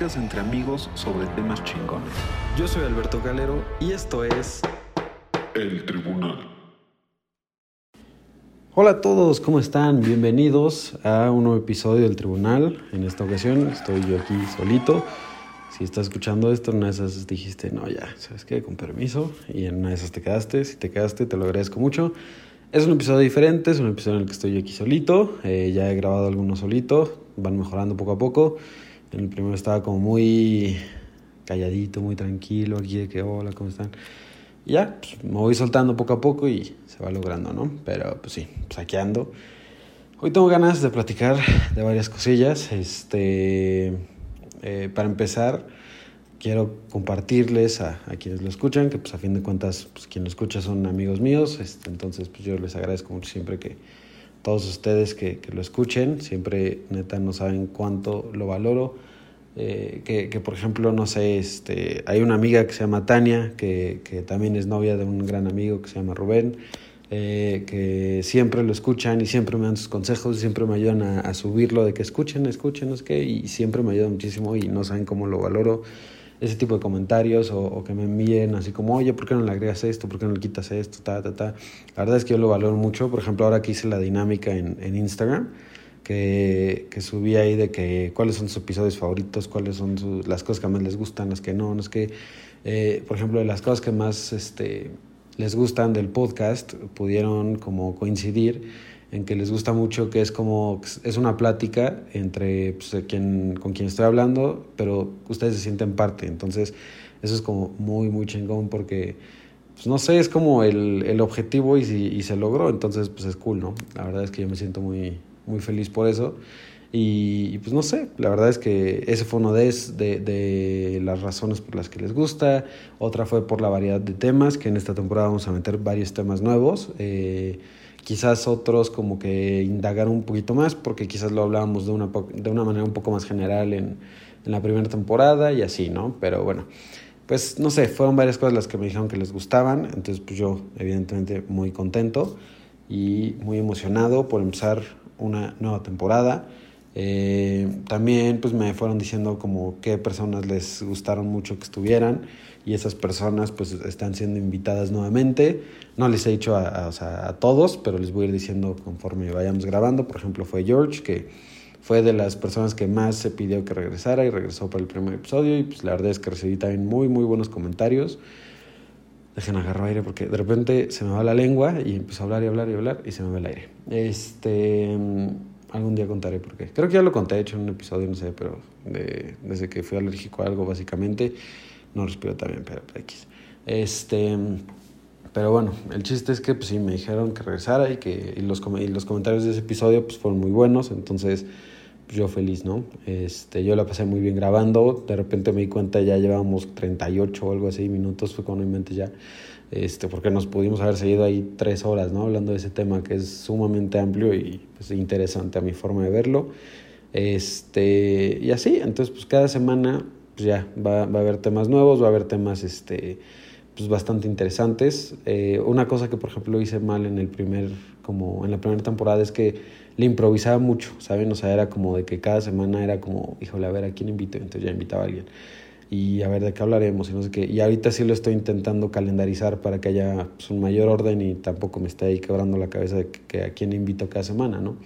Pláticas entre amigos sobre temas chingones. Yo soy Alberto Calero y esto es El Tribunal. Hola a todos, ¿cómo están? Bienvenidos a un nuevo episodio del Tribunal. En esta ocasión estoy yo aquí solito. Si estás escuchando esto, en una de esas dijiste, no, ya, ¿sabes qué? Con permiso. Y en una de esas te quedaste. Si te quedaste, te lo agradezco mucho. Es un episodio diferente, es un episodio en el que estoy yo aquí solito. Eh, ya he grabado algunos solito, van mejorando poco a poco. En el primero estaba como muy calladito, muy tranquilo, aquí de que, hola, ¿cómo están? Y ya, pues, me voy soltando poco a poco y se va logrando, ¿no? Pero pues sí, pues aquí ando. Hoy tengo ganas de platicar de varias cosillas. Este, eh, para empezar, quiero compartirles a, a, quienes lo escuchan, que pues a fin de cuentas, pues quien lo escucha son amigos míos. Este, entonces, pues yo les agradezco mucho siempre que todos ustedes que, que lo escuchen, siempre neta no saben cuánto lo valoro. Eh, que, que, por ejemplo, no sé, este, hay una amiga que se llama Tania, que, que también es novia de un gran amigo que se llama Rubén, eh, que siempre lo escuchan y siempre me dan sus consejos, siempre me ayudan a, a subirlo, de que escuchen, escuchen, es que, y siempre me ayudan muchísimo y no saben cómo lo valoro ese tipo de comentarios o, o, que me envíen así como, oye, ¿por qué no le agregas esto? ¿Por qué no le quitas esto? Ta, ta, ta. La verdad es que yo lo valoro mucho. Por ejemplo, ahora que hice la dinámica en, en Instagram, que, que subí ahí de que cuáles son sus episodios favoritos, cuáles son las cosas que más les gustan, las que no, no es que, eh, por ejemplo, de las cosas que más este, les gustan del podcast pudieron como coincidir en que les gusta mucho que es como es una plática entre pues, quien, con quien estoy hablando, pero ustedes se sienten parte, entonces eso es como muy muy chingón porque pues no sé, es como el, el objetivo y, y se logró, entonces pues es cool, ¿no? La verdad es que yo me siento muy, muy feliz por eso. Y, pues no sé, la verdad es que ese fue uno de, de, de, las razones por las que les gusta. Otra fue por la variedad de temas, que en esta temporada vamos a meter varios temas nuevos. Eh, quizás otros como que indagar un poquito más, porque quizás lo hablábamos de una, de una manera un poco más general en, en la primera temporada y así, ¿no? Pero bueno, pues no sé, fueron varias cosas las que me dijeron que les gustaban. Entonces pues yo evidentemente muy contento y muy emocionado por empezar una nueva temporada. Eh, también pues me fueron diciendo como qué personas les gustaron mucho que estuvieran y esas personas pues están siendo invitadas nuevamente. No les he dicho a, a, todos, pero les voy a ir diciendo conforme vayamos grabando. Por ejemplo fue George que fue de las personas que más se pidió que regresara y regresó para el primer episodio y pues la verdad es que recibí también muy muy buenos comentarios. Dejen agarrar aire porque de repente se me va la lengua y empiezo a hablar y hablar y hablar y se me va el aire. Este, algún día contaré por qué. Creo que ya lo conté, he hecho en un episodio, no sé, pero de, desde que fui alérgico a algo, básicamente, no respiro también, pero X. Este, pero bueno, el chiste es que pues sí, me dijeron que regresara y que y los, y los comentarios de ese episodio pues fueron muy buenos, entonces pues yo feliz, ¿no? Este, yo la pasé muy bien grabando, de repente me di cuenta ya llevábamos 38 o algo así minutos, fue cuando mente ya, este, porque nos pudimos haber seguido ahí tres horas, ¿no? Hablando de ese tema que es sumamente amplio y pues, interesante a mi forma de verlo. Este, y así, entonces pues cada semana pues ya va, va a haber temas nuevos, va a haber temas, este, pues bastante interesantes. Eh, una cosa que por ejemplo hice mal en el primer, como en la primera temporada es que le improvisaba mucho, ¿saben? O sea, era como de que cada semana era como, híjole, a ver, ¿a quién invito? Entonces ya invitaba a alguien. Y a ver, ¿de qué hablaremos? Y no sé qué. Y ahorita sí lo estoy intentando calendarizar para que haya pues, un mayor orden y tampoco me esté ahí quebrando la cabeza de que, que a quién invito cada semana, ¿no?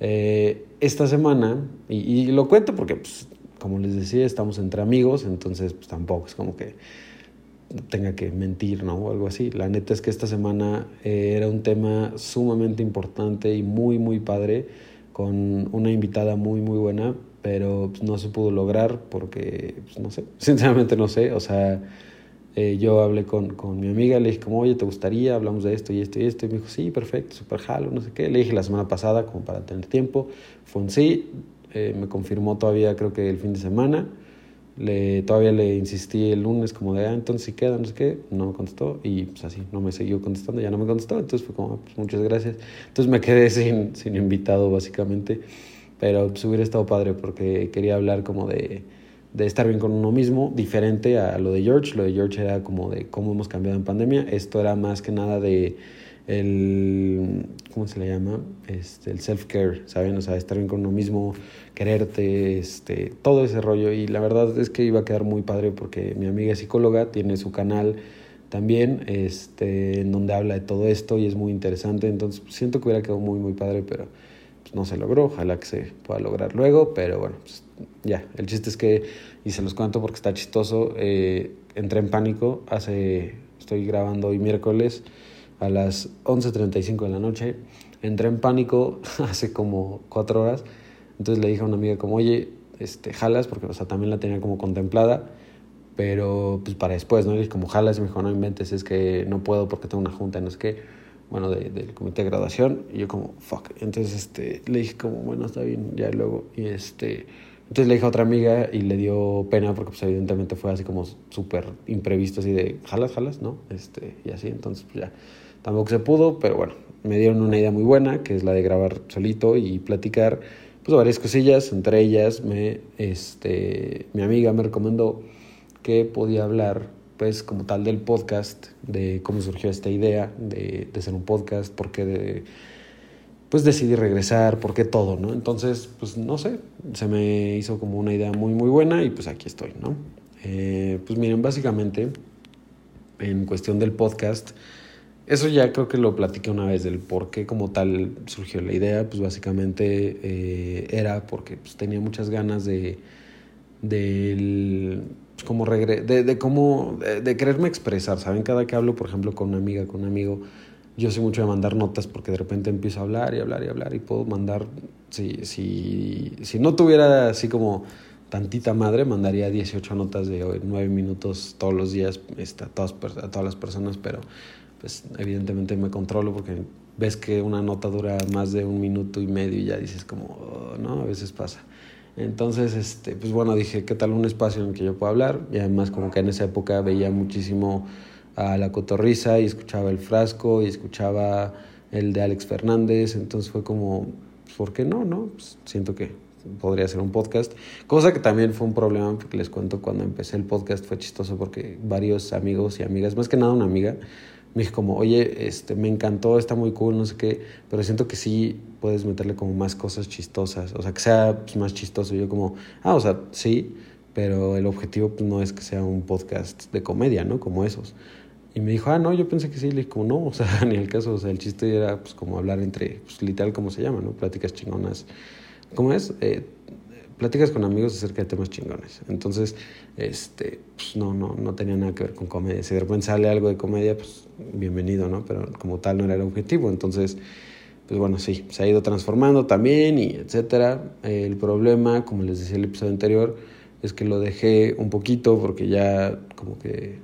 Eh, esta semana, y, y, lo cuento porque, pues, como les decía, estamos entre amigos, entonces pues tampoco es como que tenga que mentir, ¿no? O algo así. La neta es que esta semana eh, era un tema sumamente importante y muy, muy padre, con una invitada muy, muy buena, pero pues, no se pudo lograr porque, pues, no sé, sinceramente no sé, o sea, eh, yo hablé con, con mi amiga, le dije como, oye, ¿te gustaría? Hablamos de esto y esto y esto, y me dijo, sí, perfecto, súper jalo, no sé qué. Le dije la semana pasada como para tener tiempo, fue un sí, eh, me confirmó todavía creo que el fin de semana, le, todavía le insistí el lunes como de, ah, entonces si queda, no sé qué, no me contestó y pues así, no me siguió contestando, ya no me contestó, entonces fue como, pues muchas gracias. Entonces me quedé sin, sin invitado básicamente, pero pues hubiera estado padre porque quería hablar como de, de estar bien con uno mismo, diferente a lo de George, lo de George era como de cómo hemos cambiado en pandemia, esto era más que nada de el, ¿cómo se le llama? Este, el self-care, ¿saben? O sea, estar bien con uno mismo, quererte, este, todo ese rollo. Y la verdad es que iba a quedar muy padre porque mi amiga psicóloga, tiene su canal también, este, en donde habla de todo esto y es muy interesante. Entonces, pues, siento que hubiera quedado muy, muy padre, pero pues, no se logró. Ojalá que se pueda lograr luego, pero bueno, pues, ya. El chiste es que, y se los cuento porque está chistoso, eh, entré en pánico hace, estoy grabando hoy miércoles a las 11.35 de la noche. Entré en pánico hace como cuatro horas. Entonces le dije a una amiga como, oye, este, jalas, porque o sea, también la tenía como contemplada pero pues para después, ¿no? Y como jalas, me dijo, no inventes, es que no puedo porque tengo una junta, no es que, bueno, de, del comité de graduación, y yo como, fuck, entonces este, le dije como, bueno, está bien, ya luego, y este, entonces le dije a otra amiga y le dio pena porque pues evidentemente fue así como súper imprevisto, así de, jalas, jalas, ¿no? Este, y así, entonces pues ya, tampoco se pudo, pero bueno, me dieron una idea muy buena, que es la de grabar solito y platicar, pues varias cosillas, entre ellas me, este, mi amiga me recomendó que podía hablar, pues, como tal del podcast, de cómo surgió esta idea de, de un podcast, por qué de, pues decidí regresar, por qué todo, ¿no? Entonces, pues no sé, se me hizo como una idea muy, muy buena y pues aquí estoy, ¿no? Eh, pues miren, básicamente, en cuestión del podcast, eso ya creo que lo platiqué una vez, del por qué como tal surgió la idea, pues básicamente eh, era porque pues, tenía muchas ganas de, del como regre de, de cómo, de, quererme expresar, ¿saben? Cada que hablo, por ejemplo, con una amiga, con un amigo, yo soy mucho de mandar notas porque de repente empiezo a hablar y hablar y hablar y puedo mandar, si, si, si no tuviera así como tantita madre, mandaría 18 notas de 9 minutos todos los días este, a, todas, a todas las personas, pero pues evidentemente me controlo porque ves que una nota dura más de un minuto y medio y ya dices como, oh, no, a veces pasa. Entonces, este, pues bueno, dije, ¿qué tal un espacio en el que yo pueda hablar? Y además como que en esa época veía muchísimo a La Cotorriza y escuchaba El Frasco y escuchaba el de Alex Fernández, entonces fue como, pues, ¿por qué no? no? Pues siento que podría ser un podcast, cosa que también fue un problema porque les cuento cuando empecé el podcast fue chistoso porque varios amigos y amigas, más que nada una amiga, me dijo como, oye, este, me encantó, está muy cool, no sé qué, pero siento que sí puedes meterle como más cosas chistosas, o sea, que sea pues, más chistoso. yo como, ah, o sea, sí, pero el objetivo pues, no es que sea un podcast de comedia, ¿no? Como esos. Y me dijo, ah, no, yo pensé que sí, le dije, como no, o sea, ni el caso, o sea, el chiste era pues como hablar entre, pues literal como se llama, ¿no? Pláticas chingonas. ¿Cómo es? Eh, con amigos acerca de temas chingones. Entonces, este, pues no, no, no tenía nada que ver con comedia. Si de repente sale algo de comedia, pues bienvenido, ¿no? Pero como tal no era el objetivo. Entonces, pues bueno, sí, se ha ido transformando también y etcétera. El problema, como les decía el episodio anterior, es que lo dejé un poquito porque ya como que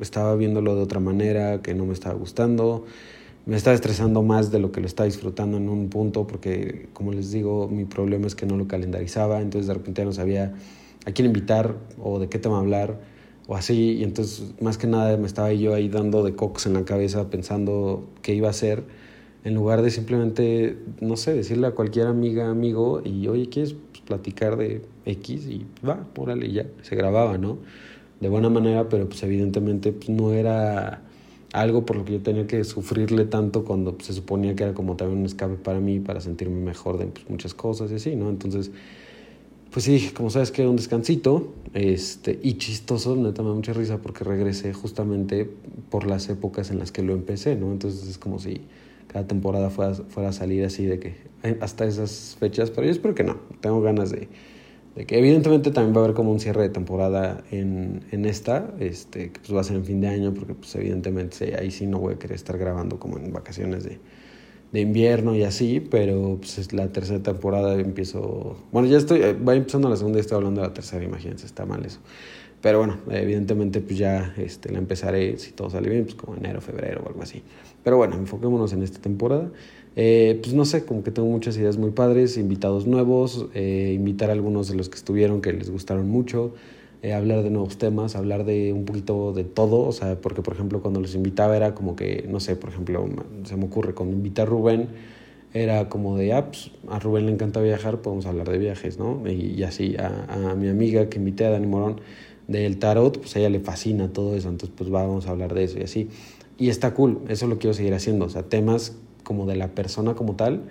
estaba viéndolo de otra manera, que no me estaba gustando me estaba estresando más de lo que lo estaba disfrutando en un punto, porque como les digo, mi problema es que no lo calendarizaba, entonces de repente ya no sabía a quién invitar o de qué tema hablar o así, y entonces más que nada me estaba yo ahí dando de cocos en la cabeza pensando qué iba a hacer, en lugar de simplemente, no sé, decirle a cualquier amiga, amigo, y oye, ¿quieres platicar de X? Y va, órale, ya, se grababa, ¿no? De buena manera, pero pues evidentemente pues, no era algo por lo que yo tenía que sufrirle tanto cuando se suponía que era como también un escape para mí, para sentirme mejor de pues, muchas cosas y así, ¿no? Entonces, pues sí, como sabes que un descansito, este, y chistoso, neta me da mucha risa porque regresé justamente por las épocas en las que lo empecé, ¿no? Entonces es como si cada temporada fuera, fuera a salir así de que eh, hasta esas fechas, pero yo espero que no, tengo ganas de de que evidentemente también va a haber como un cierre de temporada en, en esta, este, que pues va a ser en fin de año, porque pues evidentemente ahí sí no voy a querer estar grabando como en vacaciones de, de invierno y así, pero pues es la tercera temporada empiezo, bueno ya estoy, va empezando la segunda y estoy hablando de la tercera, imagínense, está mal eso. Pero bueno, evidentemente pues ya este, la empezaré, si todo sale bien, pues como enero, febrero o algo así. Pero bueno, enfoquémonos en esta temporada. Eh, pues no sé, como que tengo muchas ideas muy padres, invitados nuevos, eh, invitar a algunos de los que estuvieron que les gustaron mucho, eh, hablar de nuevos temas, hablar de un poquito de todo, o sea, porque por ejemplo cuando los invitaba era como que, no sé, por ejemplo, se me ocurre, cuando invité a Rubén, era como de, ah, pues, a Rubén le encanta viajar, podemos hablar de viajes, ¿no? Y, así, a, a, mi amiga que invité a Dani Morón del tarot, pues a ella le fascina todo eso, entonces pues vamos a hablar de eso y así. y está cool, eso lo quiero seguir haciendo, o sea, temas como de la persona como tal,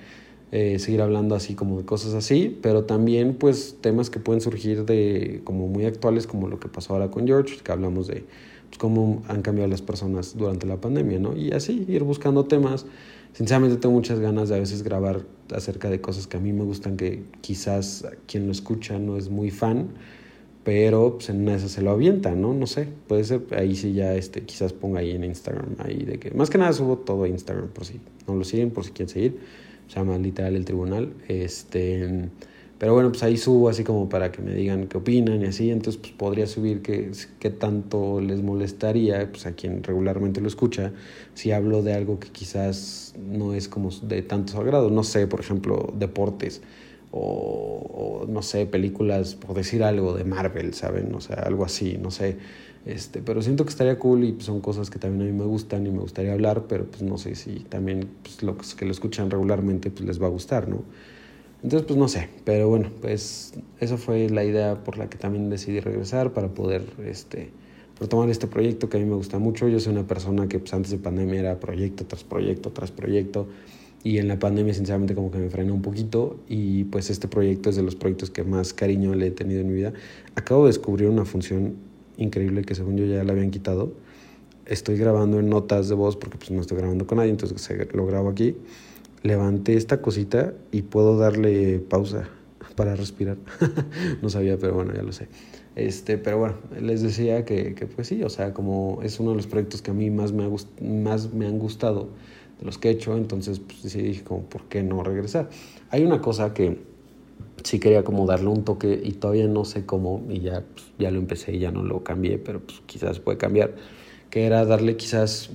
eh, seguir hablando así como de cosas así, pero también pues temas que pueden surgir de como muy actuales como lo que pasó ahora con George, que hablamos de pues, cómo han cambiado las personas durante la pandemia, ¿no? Y así ir buscando temas. Sinceramente tengo muchas ganas de a veces grabar acerca de cosas que a mí me gustan que quizás quien lo escucha no es muy fan, pero pues en una se lo avienta, ¿no? No sé, puede ser, ahí sí ya este, quizás ponga ahí en Instagram, ahí de que, más que nada subo todo a Instagram por si no lo siguen, por si quieren seguir, se llama literal el tribunal, este, pero bueno, pues ahí subo así como para que me digan qué opinan y así, entonces pues podría subir qué, qué tanto les molestaría, pues a quien regularmente lo escucha, si hablo de algo que quizás no es como de tanto su agrado, no sé, por ejemplo, deportes, o, no sé, películas, por decir algo, de Marvel, ¿saben? O sea, algo así, no sé. Este, pero siento que estaría cool y son cosas que también a mí me gustan y me gustaría hablar, pero pues no sé si también pues, los que lo escuchan regularmente pues les va a gustar, ¿no? Entonces, pues no sé, pero bueno, pues esa fue la idea por la que también decidí regresar para poder este, retomar este proyecto que a mí me gusta mucho. Yo soy una persona que pues, antes de pandemia era proyecto tras proyecto tras proyecto y en la pandemia sinceramente como que me frenó un poquito y pues este proyecto es de los proyectos que más cariño le he tenido en mi vida. Acabo de descubrir una función increíble que según yo ya la habían quitado. Estoy grabando en notas de voz porque pues no estoy grabando con nadie, entonces lo grabo aquí. Levanté esta cosita y puedo darle pausa para respirar. no sabía, pero bueno, ya lo sé. Este, pero bueno, les decía que, que, pues sí, o sea, como es uno de los proyectos que a mí más me, ha más me han gustado de los que he hecho, entonces pues sí dije como, ¿por qué no regresar? Hay una cosa que sí quería como darle un toque y todavía no sé cómo, y ya, pues, ya lo empecé y ya no lo cambié, pero pues quizás puede cambiar, que era darle quizás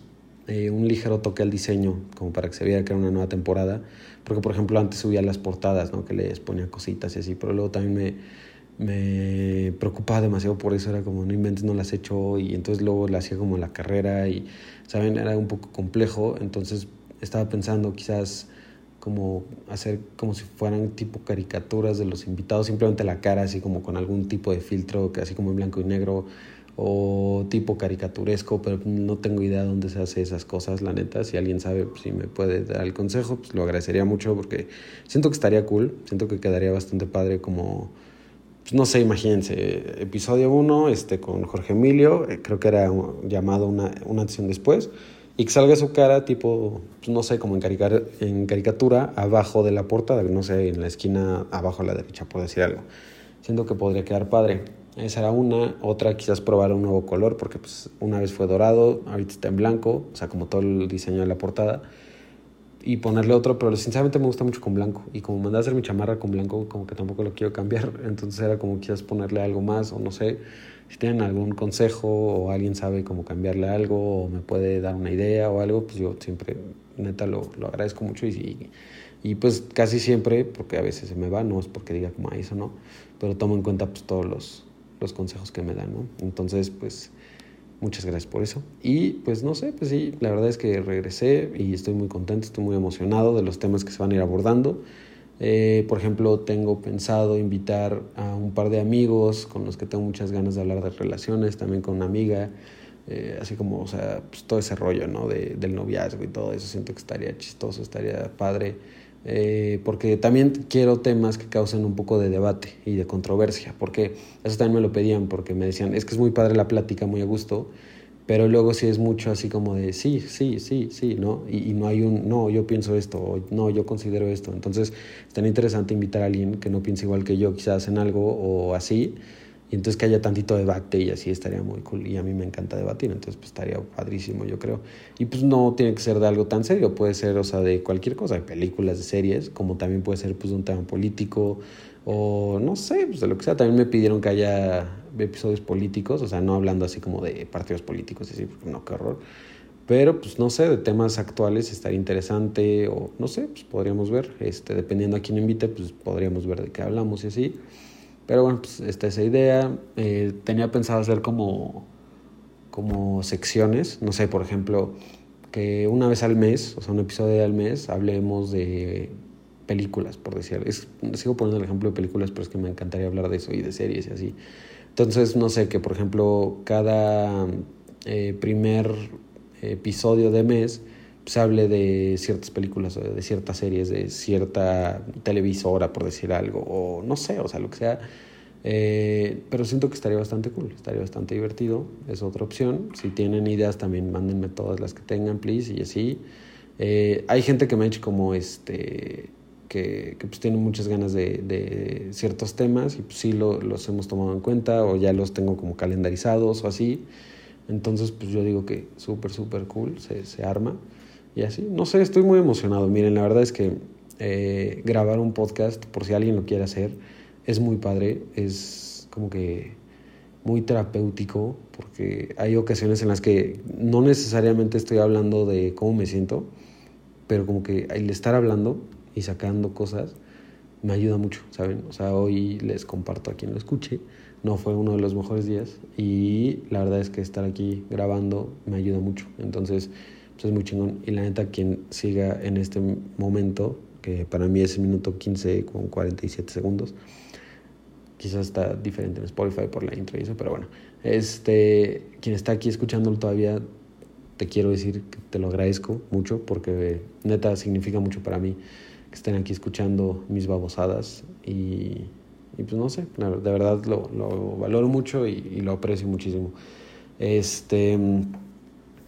eh, un ligero toque al diseño, como para que se viera que era una nueva temporada, porque por ejemplo antes subía las portadas, ¿no? que les ponía cositas y así, pero luego también me, me preocupaba demasiado por eso, era como no inventes, no las he hecho y entonces luego la hacía como la carrera y, ¿saben? Era un poco complejo, entonces estaba pensando quizás como hacer como si fueran tipo caricaturas de los invitados, simplemente la cara así como con algún tipo de filtro, así como en blanco y negro o tipo caricaturesco, pero no tengo idea dónde se hace esas cosas, la neta, si alguien sabe, pues, si me puede dar el consejo, pues lo agradecería mucho porque siento que estaría cool, siento que quedaría bastante padre como pues, no sé, imagínense, episodio 1 este, con Jorge Emilio, eh, creo que era llamado una, una acción después, y que salga su cara tipo, pues, no sé, como en, caricatura, abajo de la portada, no sé, en la esquina abajo a la derecha, por decir algo. Siento que podría quedar padre. Esa era una. Otra, quizás probar un nuevo color, porque pues una vez fue dorado, ahorita está en blanco, o sea, como todo el diseño de la portada y ponerle otro, pero sinceramente me gusta mucho con blanco. Y como mandé a hacer mi chamarra con blanco, como que tampoco lo quiero cambiar. Entonces era como quizás ponerle algo más, o no sé. Si tienen algún consejo o alguien sabe cómo cambiarle algo o me puede dar una idea o algo, pues yo siempre, neta, lo, lo agradezco mucho. Y, y, pues casi siempre, porque a veces se me va, no es porque diga como eso, ¿no? Pero tomo en cuenta pues todos los, los consejos que me dan, ¿no? Entonces, pues Muchas gracias por eso. Y pues no sé, pues sí, la verdad es que regresé y estoy muy contento, estoy muy emocionado de los temas que se van a ir abordando. Eh, por ejemplo, tengo pensado invitar a un par de amigos con los que tengo muchas ganas de hablar de relaciones, también con una amiga, eh, así como, o sea, pues todo ese rollo, ¿no? De, del noviazgo y todo eso, siento que estaría chistoso, estaría padre. Eh, porque también quiero temas que causen un poco de debate y de controversia, porque eso también me lo pedían, porque me decían, es que es muy padre la plática, muy a gusto, pero luego sí es mucho así como de sí, sí, sí, sí, ¿no? Y, no hay un, no, yo pienso esto, o no, yo considero esto. Entonces es tan interesante invitar a alguien que no piense igual que yo, quizás en algo o así, y entonces que haya tantito debate y así estaría muy cool. Y a mí me encanta debatir, entonces pues estaría padrísimo, yo creo. Y pues no tiene que ser de algo tan serio, puede ser, o sea, de cualquier cosa, de películas, de series, como también puede ser pues de un tema político o no sé, pues de lo que sea. También me pidieron que haya episodios políticos, o sea, no hablando así como de partidos políticos, así, porque no, qué horror. Pero pues no sé, de temas actuales estaría interesante o no sé, pues podríamos ver, este, dependiendo a quién invite, pues podríamos ver de qué hablamos y así. Pero bueno, pues esta esa idea. Eh, tenía pensado hacer como, como secciones, no sé, por ejemplo, que una vez al mes, o sea, un episodio al mes, hablemos de películas, por decir. Es, sigo poniendo el ejemplo de películas, pero es que me encantaría hablar de eso y de series y así. Entonces, no sé, que por ejemplo, cada eh, primer episodio de mes se hable de ciertas películas de ciertas series, de cierta televisora, por decir algo, o no sé, o sea, lo que sea. Eh, pero siento que estaría bastante cool, estaría bastante divertido, es otra opción. Si tienen ideas también mándenme todas las que tengan, please, y así. Eh, hay gente que me ha hecho como este, que, que pues tiene muchas ganas de, de ciertos temas y pues sí lo, los hemos tomado en cuenta o ya los tengo como calendarizados o así. Entonces pues yo digo que súper, súper cool, se, se arma. Y así, no sé, estoy muy emocionado. Miren, la verdad es que eh, grabar un podcast, por si alguien lo quiere hacer, es muy padre, es como que muy terapéutico, porque hay ocasiones en las que no necesariamente estoy hablando de cómo me siento, pero como que el estar hablando y sacando cosas me ayuda mucho, ¿saben? O sea, hoy les comparto a quien lo escuche, no fue uno de los mejores días y la verdad es que estar aquí grabando me ayuda mucho. Entonces, es muy chingón. Y la neta, quien siga en este momento, que para mí es el minuto 15 con 47 segundos, quizás está diferente en Spotify por la intro y eso, pero bueno, este, quien está aquí escuchándolo todavía, te quiero decir que te lo agradezco mucho porque neta significa mucho para mí que estén aquí escuchando mis babosadas y, y pues no sé, de verdad lo, lo valoro mucho y, y, lo aprecio muchísimo. Este,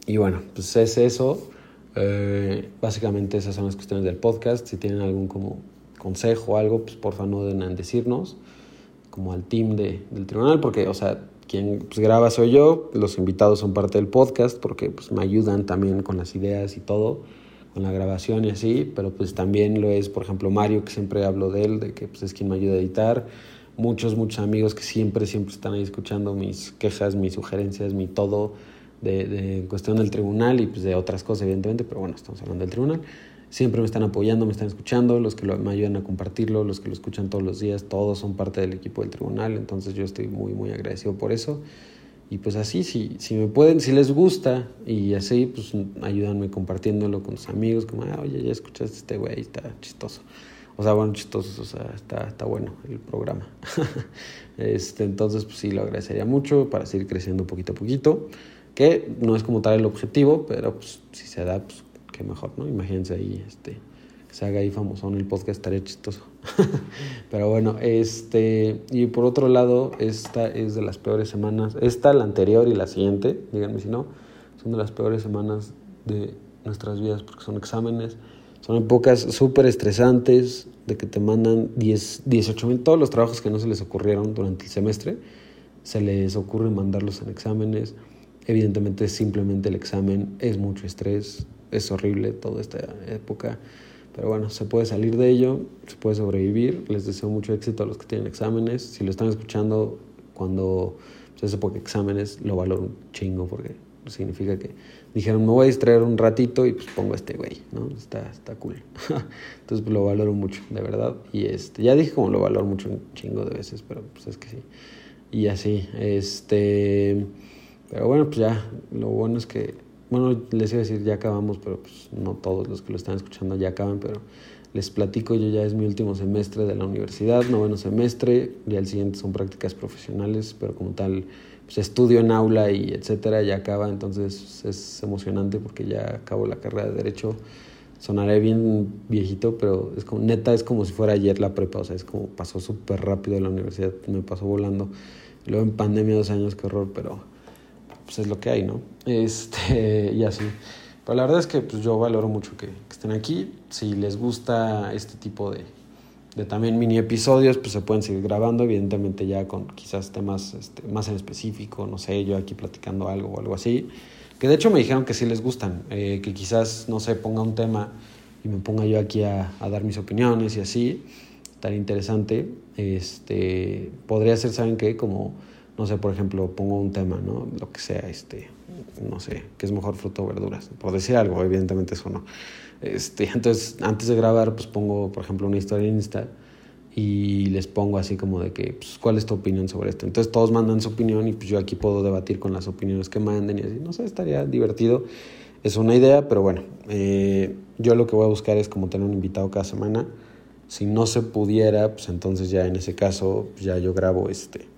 y bueno, pues es eso. Eh, básicamente esas son las cuestiones del podcast. Si tienen algún como consejo o algo, pues porfa no den en decirnos, como al team de, del tribunal, porque, o sea, quien pues, graba soy yo, los invitados son parte del podcast, porque pues me ayudan también con las ideas y todo, con la grabación y así, pero pues también lo es, por ejemplo, Mario, que siempre hablo de él, de que pues es quien me ayuda a editar, muchos, muchos amigos que siempre, siempre están ahí escuchando mis quejas, mis sugerencias, mi todo, de, de cuestión del tribunal y pues de otras cosas, evidentemente, pero bueno, estamos hablando del tribunal. Siempre me están apoyando, me están escuchando, los que lo, me ayudan a compartirlo, los que lo escuchan todos los días, todos son parte del equipo del tribunal, entonces yo estoy muy, muy agradecido por eso. Y pues así, si, si me pueden, si les gusta y así, pues ayúdanme compartiéndolo con sus amigos, como, ah, oye, ya escuchaste este güey, está chistoso. O sea, bueno, chistoso, o sea, está, está bueno el programa. este, entonces, pues sí, lo agradecería mucho para seguir creciendo poquito a poquito que no es como tal el objetivo, pero pues si se da, pues qué mejor, ¿no? Imagínense ahí, este, que se haga ahí famoso en el podcast, estaría chistoso. pero bueno, este, y por otro lado, esta es de las peores semanas, esta, la anterior y la siguiente, díganme si no, son de las peores semanas de nuestras vidas porque son exámenes, son épocas súper estresantes, de que te mandan 10, 18 mil, todos los trabajos que no se les ocurrieron durante el semestre, se les ocurre mandarlos en exámenes Evidentemente simplemente el examen es mucho estrés, es horrible toda esta época, pero bueno, se puede salir de ello, se puede sobrevivir. Les deseo mucho éxito a los que tienen exámenes. Si lo están escuchando cuando se época de exámenes, lo valoro un chingo porque significa que dijeron, me voy a distraer un ratito y pues pongo a este güey, ¿no? Está, está cool. Entonces pues, lo valoro mucho, de verdad. Y este, ya dije como lo valoro mucho un chingo de veces, pero pues es que sí. Y así, este... Pero bueno, pues ya, lo bueno es que, bueno, les iba a decir ya acabamos, pero pues no todos los que lo están escuchando ya acaban, pero les platico, yo ya es mi último semestre de la universidad, noveno semestre, ya el siguiente son prácticas profesionales, pero como tal, pues estudio en aula y etcétera, ya acaba, entonces es emocionante porque ya acabo la carrera de Derecho. Sonaré bien viejito, pero es como, neta, es como si fuera ayer la prepa, o sea, es como pasó súper rápido la universidad, me pasó volando. Luego en pandemia dos años, qué horror, pero pues es lo que hay, ¿no? Este, y así. Pero la verdad es que pues, yo valoro mucho que, estén aquí. Si les gusta este tipo de, de, también mini episodios, pues se pueden seguir grabando, evidentemente ya con quizás temas este, más en específico, no sé, yo aquí platicando algo o algo así. Que de hecho me dijeron que sí les gustan, eh, que quizás, no sé, ponga un tema y me ponga yo aquí a, a dar mis opiniones y así. Estaría interesante. Este, podría ser, ¿saben qué? Como no sé, por ejemplo, pongo un tema, ¿no? Lo que sea, este, no sé, qué es mejor fruta o verduras, por decir algo, evidentemente eso no. Este, entonces, antes de grabar, pues pongo, por ejemplo, una historia en Insta y les pongo así como de que, pues, ¿cuál es tu opinión sobre esto? Entonces todos mandan su opinión y pues yo aquí puedo debatir con las opiniones que manden y así, no sé, estaría divertido. Es una idea, pero bueno, eh, yo lo que voy a buscar es como tener un invitado cada semana. Si no se pudiera, pues entonces ya en ese caso, pues, ya yo grabo este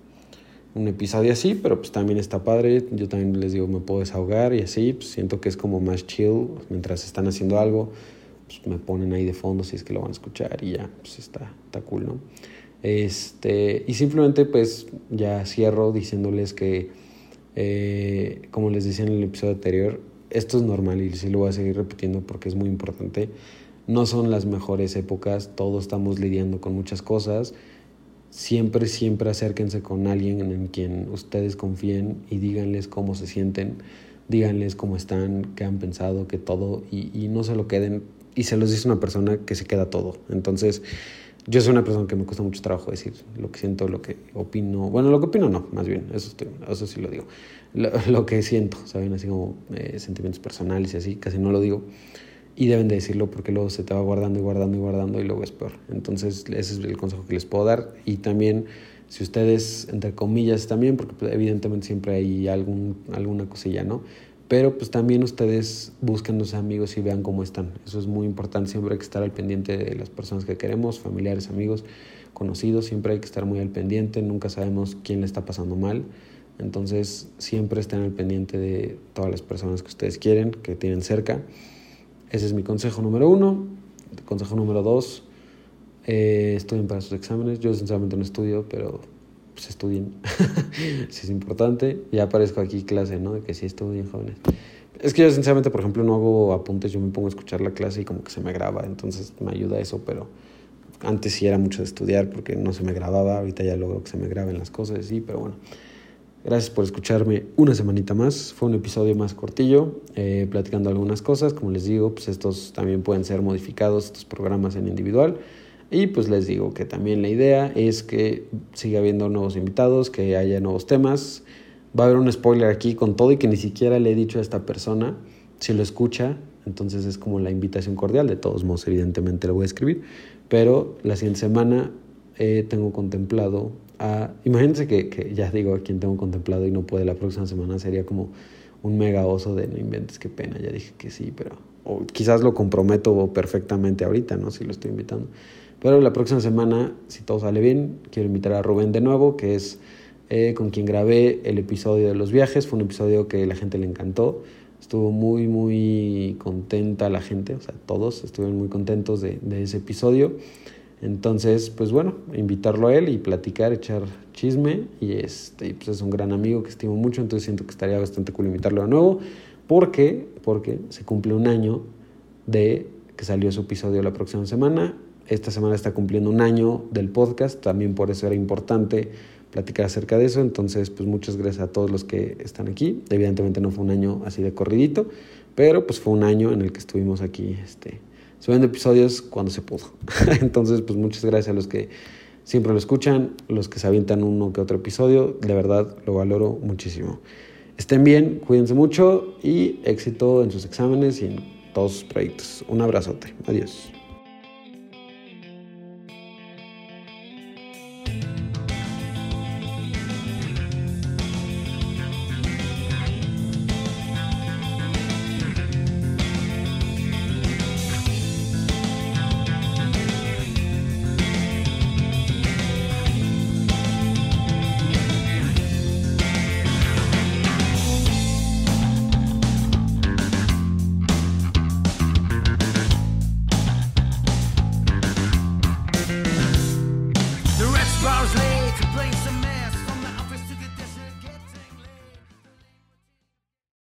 un episodio así, pero pues también está padre. Yo también les digo, me puedo desahogar y así, pues siento que es como más chill mientras están haciendo algo. Pues me ponen ahí de fondo si es que lo van a escuchar y ya, pues está, está cool, ¿no? Este, y simplemente pues ya cierro diciéndoles que, eh, como les decía en el episodio anterior, esto es normal y sí lo voy a seguir repitiendo porque es muy importante. No son las mejores épocas, todos estamos lidiando con muchas cosas siempre, siempre acérquense con alguien en quien ustedes confíen y díganles cómo se sienten, díganles cómo están, qué han pensado, que todo, y, no se lo queden, y se los dice una persona que se queda todo. Entonces, yo soy una persona que me cuesta mucho trabajo decir lo que siento, lo que opino, bueno, lo que opino no, más bien, eso, eso sí lo digo, lo, que siento, ¿saben? Así como eh, sentimientos personales y así, casi no lo digo y deben de decirlo porque luego se te va guardando y guardando y guardando y luego es peor. Entonces ese es el consejo que les puedo dar y también si ustedes, entre comillas, también, porque pues, evidentemente siempre hay algún, alguna cosilla, ¿no? Pero pues también ustedes busquen los amigos y vean cómo están. Eso es muy importante, siempre hay que estar al pendiente de las personas que queremos, familiares, amigos, conocidos, siempre hay que estar muy al pendiente, nunca sabemos quién le está pasando mal. Entonces siempre estén al pendiente de todas las personas que ustedes quieren, que tienen cerca. Ese es mi consejo número uno. Consejo número dos, eh, estudien para sus exámenes. Yo sinceramente no estudio, pero pues estudien. si es importante. Ya aparezco aquí clase, ¿no? De que sí estudien jóvenes. Es que yo sinceramente, por ejemplo, no hago apuntes, yo me pongo a escuchar la clase y como que se me graba, entonces me ayuda eso, pero antes sí era mucho de estudiar porque no se me grababa, ahorita ya logro que se me graben las cosas, sí, pero bueno. Gracias por escucharme una semanita más. Fue un episodio más cortillo, eh, platicando algunas cosas. Como les digo, pues estos también pueden ser modificados, estos programas en individual. Y pues les digo que también la idea es que siga habiendo nuevos invitados, que haya nuevos temas. Va a haber un spoiler aquí con todo y que ni siquiera le he dicho a esta persona. Si lo escucha, entonces es como la invitación cordial. De todos modos, evidentemente lo voy a escribir. Pero la siguiente semana eh, tengo contemplado imagínense que, que, ya digo a quien tengo contemplado y no puede la próxima semana, sería como un mega oso de no inventes, qué pena, ya dije que sí, pero o quizás lo comprometo perfectamente ahorita, ¿no? Si lo estoy invitando. Pero la próxima semana, si todo sale bien, quiero invitar a Rubén de nuevo, que es eh, con quien grabé el episodio de los viajes. Fue un episodio que la gente le encantó. Estuvo muy, muy contenta la gente, o sea, todos estuvieron muy contentos de, de ese episodio. Entonces, pues bueno, invitarlo a él y platicar, echar chisme. Y este, pues es un gran amigo que estimo mucho, entonces siento que estaría bastante cool invitarlo de nuevo. porque Porque se cumple un año de que salió su episodio la próxima semana. Esta semana está cumpliendo un año del podcast, también por eso era importante platicar acerca de eso. Entonces, pues muchas gracias a todos los que están aquí. Evidentemente no fue un año así de corridito, pero pues fue un año en el que estuvimos aquí este, subiendo episodios cuando se pudo. Entonces, pues muchas gracias a los que siempre lo escuchan, los que se avientan uno que otro episodio, de verdad lo valoro muchísimo. Estén bien, cuídense mucho y éxito en sus exámenes y en todos sus proyectos. Un abrazote. Adiós.